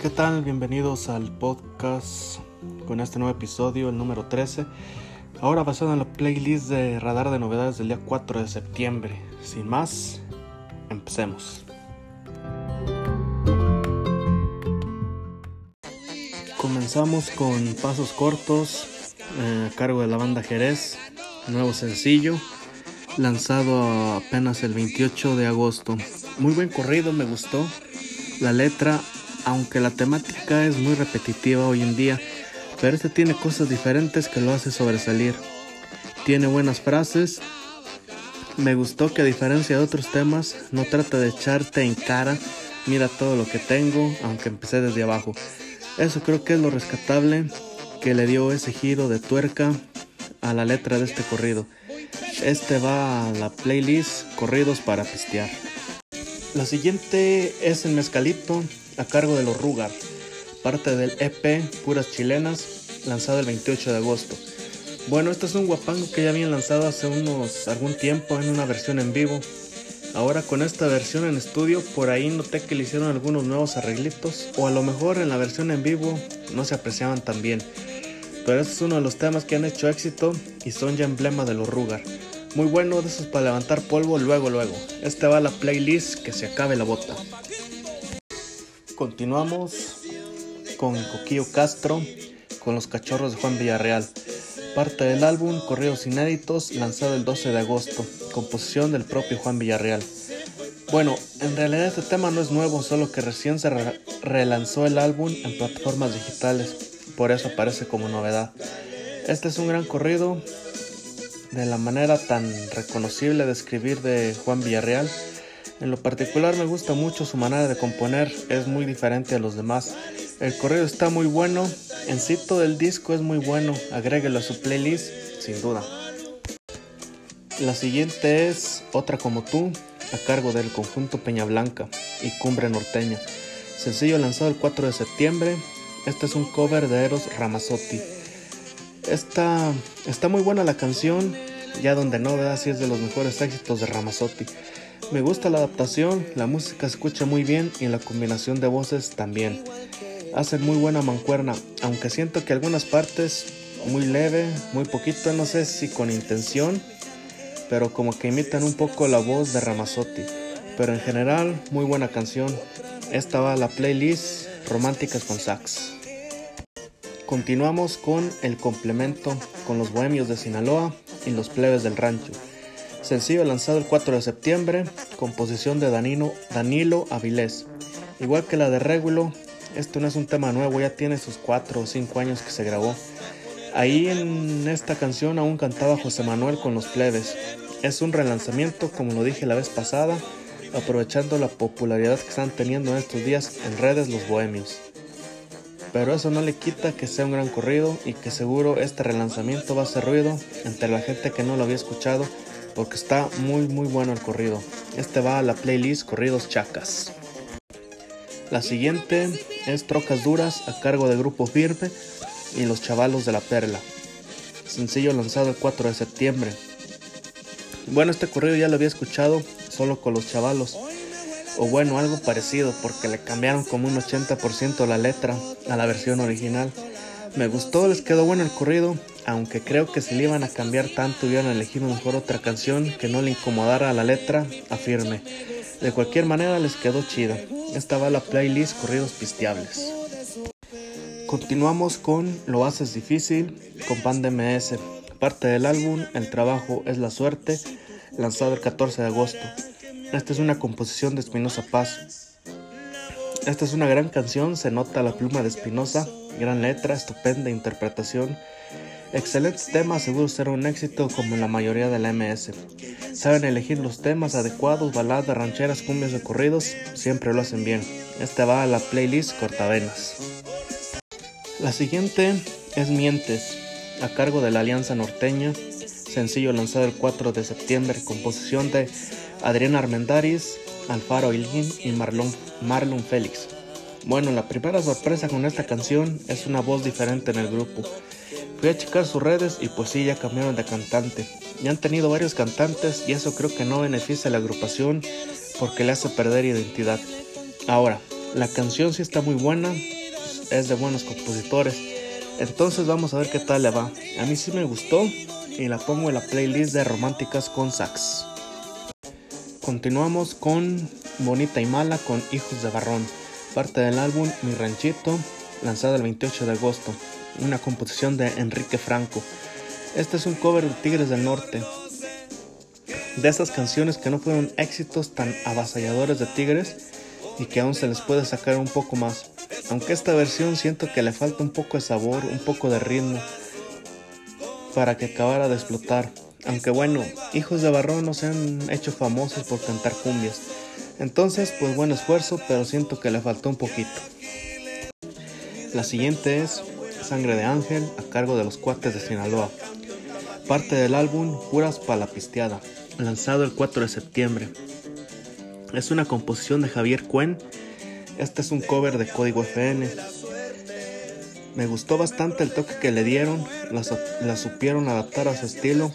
¿Qué tal? Bienvenidos al podcast con este nuevo episodio, el número 13. Ahora basado en la playlist de Radar de Novedades del día 4 de septiembre. Sin más, empecemos. Comenzamos con Pasos Cortos eh, a cargo de la banda Jerez, nuevo sencillo, lanzado apenas el 28 de agosto. Muy buen corrido, me gustó. La letra aunque la temática es muy repetitiva hoy en día, pero este tiene cosas diferentes que lo hace sobresalir. Tiene buenas frases. Me gustó que a diferencia de otros temas, no trata de echarte en cara, mira todo lo que tengo, aunque empecé desde abajo. Eso creo que es lo rescatable que le dio ese giro de tuerca a la letra de este corrido. Este va a la playlist Corridos para pistear. La siguiente es el mezcalito a cargo de los Rugar, parte del EP Puras Chilenas, lanzado el 28 de agosto. Bueno, este es un guapango que ya habían lanzado hace unos algún tiempo en una versión en vivo. Ahora con esta versión en estudio, por ahí noté que le hicieron algunos nuevos arreglitos, o a lo mejor en la versión en vivo no se apreciaban tan bien. Pero este es uno de los temas que han hecho éxito y son ya emblema de los Rugar. Muy bueno de esos para levantar polvo luego luego. Este va la playlist que se acabe la bota. Continuamos con Coquillo Castro, con los cachorros de Juan Villarreal. Parte del álbum Correos Inéditos, lanzado el 12 de agosto, composición del propio Juan Villarreal. Bueno, en realidad este tema no es nuevo, solo que recién se re relanzó el álbum en plataformas digitales, por eso aparece como novedad. Este es un gran corrido de la manera tan reconocible de escribir de Juan Villarreal en lo particular me gusta mucho su manera de componer, es muy diferente a los demás. El correo está muy bueno, en sí todo disco es muy bueno, agréguelo a su playlist, sin duda. La siguiente es Otra como tú, a cargo del conjunto Peña Blanca y Cumbre Norteña. Sencillo lanzado el 4 de septiembre, este es un cover de Eros Ramazzotti. Esta, está muy buena la canción, ya donde no, si es de los mejores éxitos de Ramazzotti. Me gusta la adaptación, la música se escucha muy bien y la combinación de voces también. Hacen muy buena mancuerna, aunque siento que algunas partes muy leve, muy poquito, no sé si con intención, pero como que imitan un poco la voz de Ramazzotti. Pero en general, muy buena canción. Esta va a la playlist Románticas con Sax. Continuamos con el complemento con los bohemios de Sinaloa y los plebes del rancho. Sencillo lanzado el 4 de septiembre, composición de Danilo, Danilo Avilés. Igual que la de Régulo, esto no es un tema nuevo, ya tiene sus 4 o 5 años que se grabó. Ahí en esta canción aún cantaba José Manuel con los plebes. Es un relanzamiento, como lo dije la vez pasada, aprovechando la popularidad que están teniendo en estos días en redes los bohemios. Pero eso no le quita que sea un gran corrido y que seguro este relanzamiento va a hacer ruido entre la gente que no lo había escuchado porque está muy muy bueno el corrido. Este va a la playlist Corridos Chacas. La siguiente es Trocas Duras a cargo de Grupo Firme y Los Chavalos de la Perla. Sencillo lanzado el 4 de septiembre. Bueno, este corrido ya lo había escuchado solo con los chavalos. O bueno, algo parecido porque le cambiaron como un 80% la letra a la versión original. Me gustó, les quedó bueno el corrido aunque creo que si le iban a cambiar tanto hubieran elegido mejor otra canción que no le incomodara a la letra, afirme. De cualquier manera les quedó chida. Esta va la playlist Corridos Pisteables. Continuamos con Lo haces difícil con Pan MS. Parte del álbum El trabajo es la suerte, lanzado el 14 de agosto. Esta es una composición de Espinosa Paz. Esta es una gran canción, se nota la pluma de Espinosa, gran letra, estupenda interpretación Excelentes temas, seguro será un éxito como en la mayoría de la MS. Saben elegir los temas adecuados, baladas, rancheras, cumbias o corridos, siempre lo hacen bien. Esta va a la playlist Cortavenas. La siguiente es Mientes, a cargo de la Alianza Norteña, sencillo lanzado el 4 de septiembre, composición de Adriana Armendaris, Alfaro Ilgin y Marlon, Marlon Félix. Bueno, la primera sorpresa con esta canción es una voz diferente en el grupo. Fui a checar sus redes y pues sí, ya cambiaron de cantante. Ya han tenido varios cantantes y eso creo que no beneficia a la agrupación porque le hace perder identidad. Ahora, La canción sí está muy buena, es de buenos compositores. Entonces vamos a ver qué tal le va. A mí sí me gustó y la pongo en la playlist de románticas con sax. Continuamos con Bonita y Mala con Hijos de Barrón, parte del álbum Mi Ranchito, lanzado el 28 de agosto, una composición de Enrique Franco. Este es un cover de Tigres del Norte, de esas canciones que no fueron éxitos tan avasalladores de Tigres y que aún se les puede sacar un poco más. Aunque esta versión siento que le falta un poco de sabor, un poco de ritmo para que acabara de explotar. Aunque bueno, Hijos de Barrón no se han hecho famosos por cantar cumbias. Entonces, pues buen esfuerzo, pero siento que le faltó un poquito. La siguiente es Sangre de Ángel a cargo de los cuates de Sinaloa. Parte del álbum Puras Palapisteada, lanzado el 4 de septiembre. Es una composición de Javier Cuen. Este es un cover de Código FN. Me gustó bastante el toque que le dieron, la, supieron adaptar a su estilo.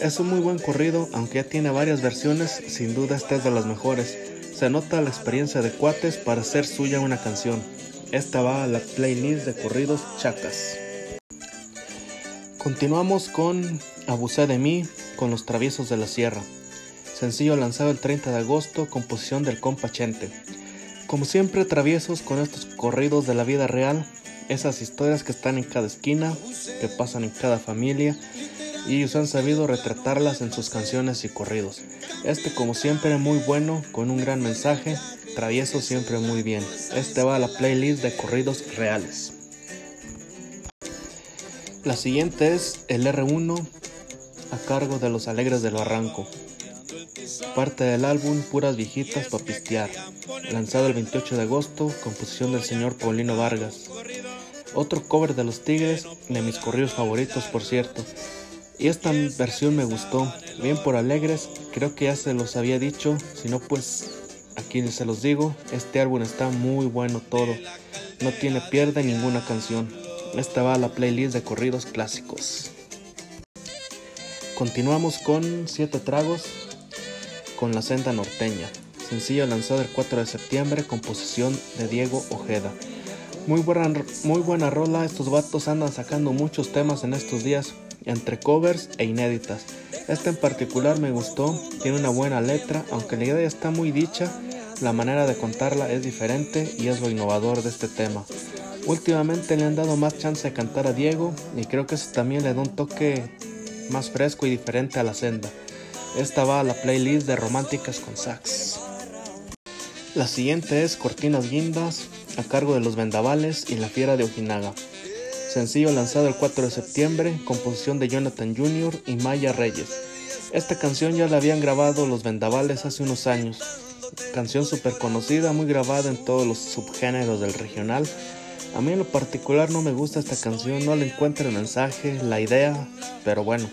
Es un muy buen corrido, aunque ya tiene varias versiones, sin duda esta es de las mejores. Se nota la experiencia de Cuates para hacer suya una canción. Esta va a la playlist de corridos chacas. Continuamos con Abusé de mí con los traviesos de la sierra. Sencillo lanzado el 30 de agosto, composición del compa Chente. Como siempre, traviesos con estos corridos de la vida real, esas historias que están en cada esquina, que pasan en cada familia, y ellos han sabido retratarlas en sus canciones y corridos. Este como siempre muy bueno, con un gran mensaje, travieso siempre muy bien. Este va a la playlist de corridos reales. La siguiente es el R1 a cargo de Los Alegres del Barranco. Parte del álbum Puras Viejitas para Pistear, lanzado el 28 de agosto, composición del señor Paulino Vargas. Otro cover de Los Tigres, de mis corridos favoritos por cierto. Y esta versión me gustó, bien por alegres, creo que ya se los había dicho, si no pues aquí se los digo, este álbum está muy bueno todo, no tiene pierde ninguna canción. Esta va a la playlist de corridos clásicos. Continuamos con Siete Tragos con la senda norteña, sencillo lanzado el 4 de septiembre, composición de Diego Ojeda. Muy buena, muy buena rola, estos vatos andan sacando muchos temas en estos días, entre covers e inéditas. Esta en particular me gustó, tiene una buena letra, aunque la idea está muy dicha, la manera de contarla es diferente y es lo innovador de este tema. Últimamente le han dado más chance de cantar a Diego y creo que eso también le da un toque más fresco y diferente a la senda. Esta va a la playlist de románticas con sax. La siguiente es Cortinas Guindas a cargo de Los Vendavales y La Fiera de Ojinaga. Sencillo lanzado el 4 de septiembre, composición de Jonathan Jr. y Maya Reyes. Esta canción ya la habían grabado Los Vendavales hace unos años. Canción súper conocida, muy grabada en todos los subgéneros del regional. A mí en lo particular no me gusta esta canción, no le encuentro el mensaje, la idea, pero bueno,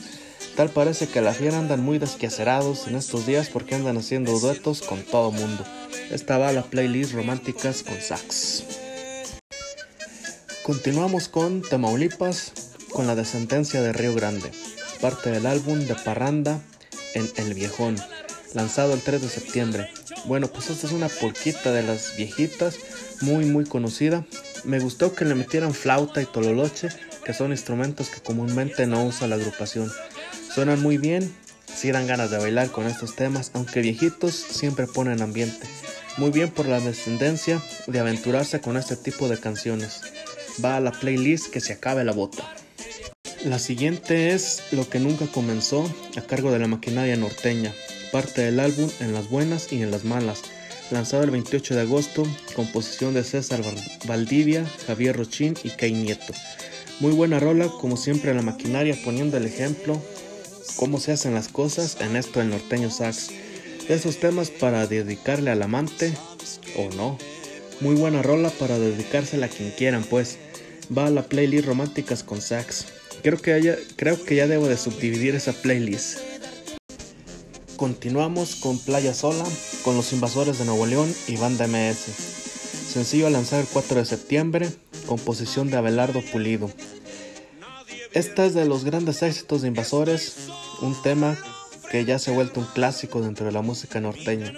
tal parece que la fiera andan muy desquacerados en estos días porque andan haciendo duetos con todo mundo. Esta va a la playlist románticas con sax. Continuamos con Tamaulipas con la descendencia de Río Grande, parte del álbum de Parranda en El Viejón, lanzado el 3 de septiembre. Bueno, pues esta es una porquita de las viejitas, muy muy conocida. Me gustó que le metieran flauta y tololoche, que son instrumentos que comúnmente no usa la agrupación. Suenan muy bien, si dan ganas de bailar con estos temas, aunque viejitos siempre ponen ambiente. Muy bien por la descendencia de aventurarse con este tipo de canciones. Va a la playlist que se acabe la bota. La siguiente es Lo que nunca comenzó, a cargo de la maquinaria norteña, parte del álbum En las buenas y en las malas, lanzado el 28 de agosto, composición de César Valdivia, Javier Rochín y Kay Nieto. Muy buena rola, como siempre la maquinaria poniendo el ejemplo cómo se hacen las cosas en esto del norteño sax. Esos temas para dedicarle al amante o no. Muy buena rola para dedicársela a quien quieran, pues. Va a la playlist románticas con sax. Creo que, creo que ya debo de subdividir esa playlist. Continuamos con Playa Sola, con los invasores de Nuevo León y Banda MS. Sencillo a lanzar el 4 de septiembre, composición de Abelardo Pulido. Esta es de los grandes éxitos de Invasores, un tema que ya se ha vuelto un clásico dentro de la música norteña.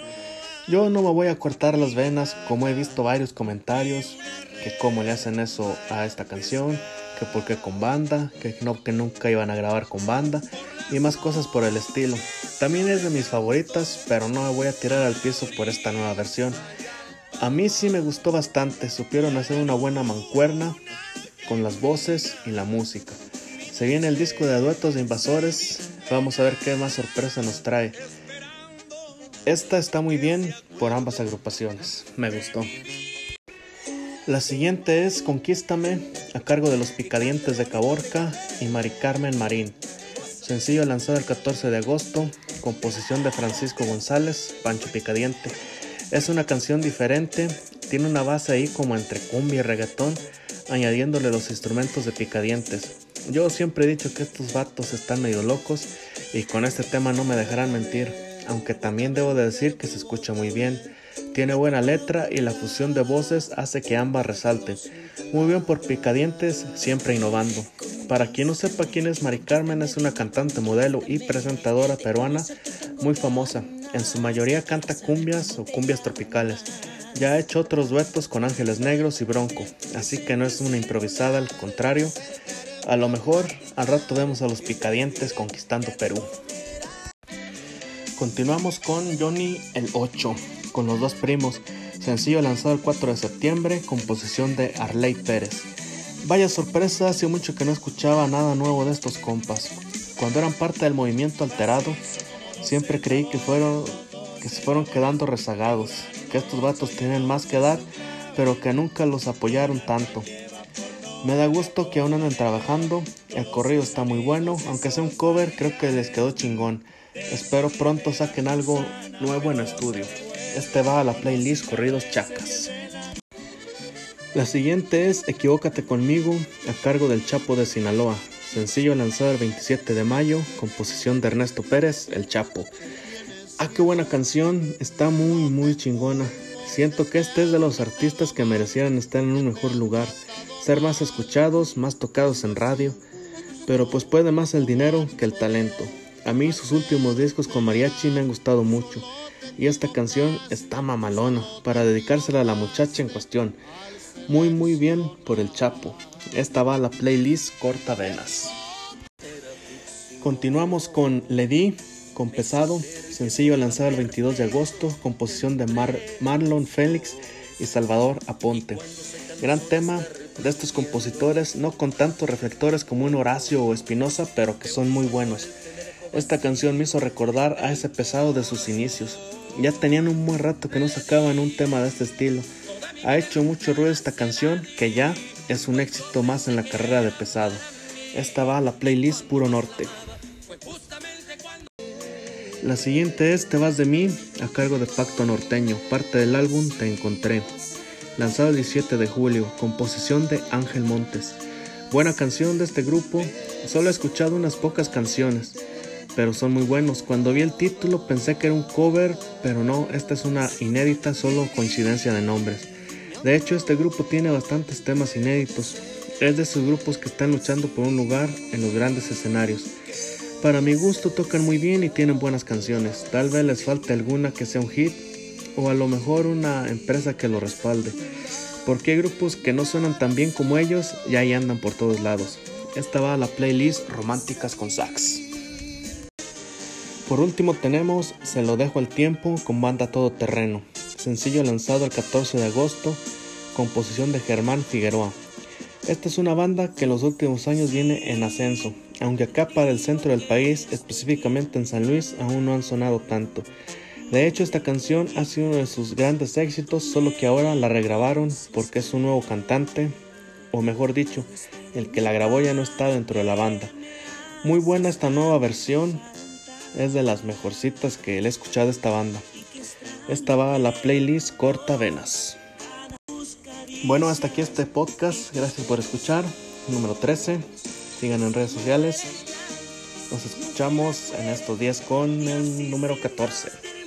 Yo no me voy a cortar las venas como he visto varios comentarios que cómo le hacen eso a esta canción, que por qué con banda, que no que nunca iban a grabar con banda y más cosas por el estilo. También es de mis favoritas, pero no me voy a tirar al piso por esta nueva versión. A mí sí me gustó bastante, supieron hacer una buena mancuerna con las voces y la música. Se viene el disco de duetos de Invasores, vamos a ver qué más sorpresa nos trae. Esta está muy bien por ambas agrupaciones, me gustó. La siguiente es Conquístame, a cargo de los Picadientes de Caborca y Mari Carmen Marín. Sencillo lanzado el 14 de agosto, composición de Francisco González, Pancho Picadiente. Es una canción diferente, tiene una base ahí como entre cumbia y reggaetón, añadiéndole los instrumentos de Picadientes. Yo siempre he dicho que estos vatos están medio locos y con este tema no me dejarán mentir, aunque también debo de decir que se escucha muy bien. Tiene buena letra y la fusión de voces hace que ambas resalten. Muy bien por Picadientes, siempre innovando. Para quien no sepa quién es Mari Carmen, es una cantante, modelo y presentadora peruana muy famosa. En su mayoría canta cumbias o cumbias tropicales. Ya ha hecho otros duetos con Ángeles Negros y Bronco, así que no es una improvisada, al contrario. A lo mejor al rato vemos a los Picadientes conquistando Perú. Continuamos con Johnny el 8 con los dos primos, sencillo lanzado el 4 de septiembre, composición de Arley Pérez. Vaya sorpresa, hace mucho que no escuchaba nada nuevo de estos compas. Cuando eran parte del movimiento alterado, siempre creí que fueron que se fueron quedando rezagados, que estos vatos tienen más que dar, pero que nunca los apoyaron tanto. Me da gusto que aún anden trabajando, el corrido está muy bueno, aunque sea un cover, creo que les quedó chingón. Espero pronto saquen algo nuevo en estudio. Este va a la playlist Corridos Chacas. La siguiente es Equivócate conmigo a cargo del Chapo de Sinaloa, sencillo lanzado el 27 de mayo, composición de Ernesto Pérez, El Chapo. Ah, qué buena canción, está muy muy chingona. Siento que este es de los artistas que merecieran estar en un mejor lugar, ser más escuchados, más tocados en radio, pero pues puede más el dinero que el talento. A mí sus últimos discos con mariachi me han gustado mucho y esta canción está mamalona para dedicársela a la muchacha en cuestión. Muy muy bien por el Chapo. Esta va a la playlist Corta Venas. Continuamos con Lady, con Pesado, sencillo lanzado el 22 de agosto, composición de Marlon Félix y Salvador Aponte. Gran tema de estos compositores, no con tantos reflectores como un Horacio o Espinosa, pero que son muy buenos. Esta canción me hizo recordar a ese pesado de sus inicios. Ya tenían un buen rato que no sacaban un tema de este estilo. Ha hecho mucho ruido esta canción que ya es un éxito más en la carrera de pesado. Esta va a la playlist Puro Norte. La siguiente es Te vas de mí a cargo de Pacto Norteño, parte del álbum Te encontré, lanzado el 17 de julio, composición de Ángel Montes. Buena canción de este grupo, solo he escuchado unas pocas canciones pero son muy buenos. Cuando vi el título pensé que era un cover, pero no, esta es una inédita, solo coincidencia de nombres. De hecho, este grupo tiene bastantes temas inéditos. Es de esos grupos que están luchando por un lugar en los grandes escenarios. Para mi gusto tocan muy bien y tienen buenas canciones. Tal vez les falte alguna que sea un hit o a lo mejor una empresa que lo respalde. Porque hay grupos que no suenan tan bien como ellos y ahí andan por todos lados. Esta va a la playlist Románticas con Sax. Por último tenemos Se lo dejo al tiempo con banda todoterreno, sencillo lanzado el 14 de agosto, composición de Germán Figueroa. Esta es una banda que en los últimos años viene en ascenso, aunque acá para el centro del país, específicamente en San Luis, aún no han sonado tanto. De hecho, esta canción ha sido uno de sus grandes éxitos, solo que ahora la regrabaron porque es un nuevo cantante, o mejor dicho, el que la grabó ya no está dentro de la banda. Muy buena esta nueva versión, es de las mejorcitas que le he escuchado esta banda. Esta va a la playlist Corta Venas. Bueno, hasta aquí este podcast. Gracias por escuchar. Número 13. Sigan en redes sociales. Nos escuchamos en estos días con el número 14.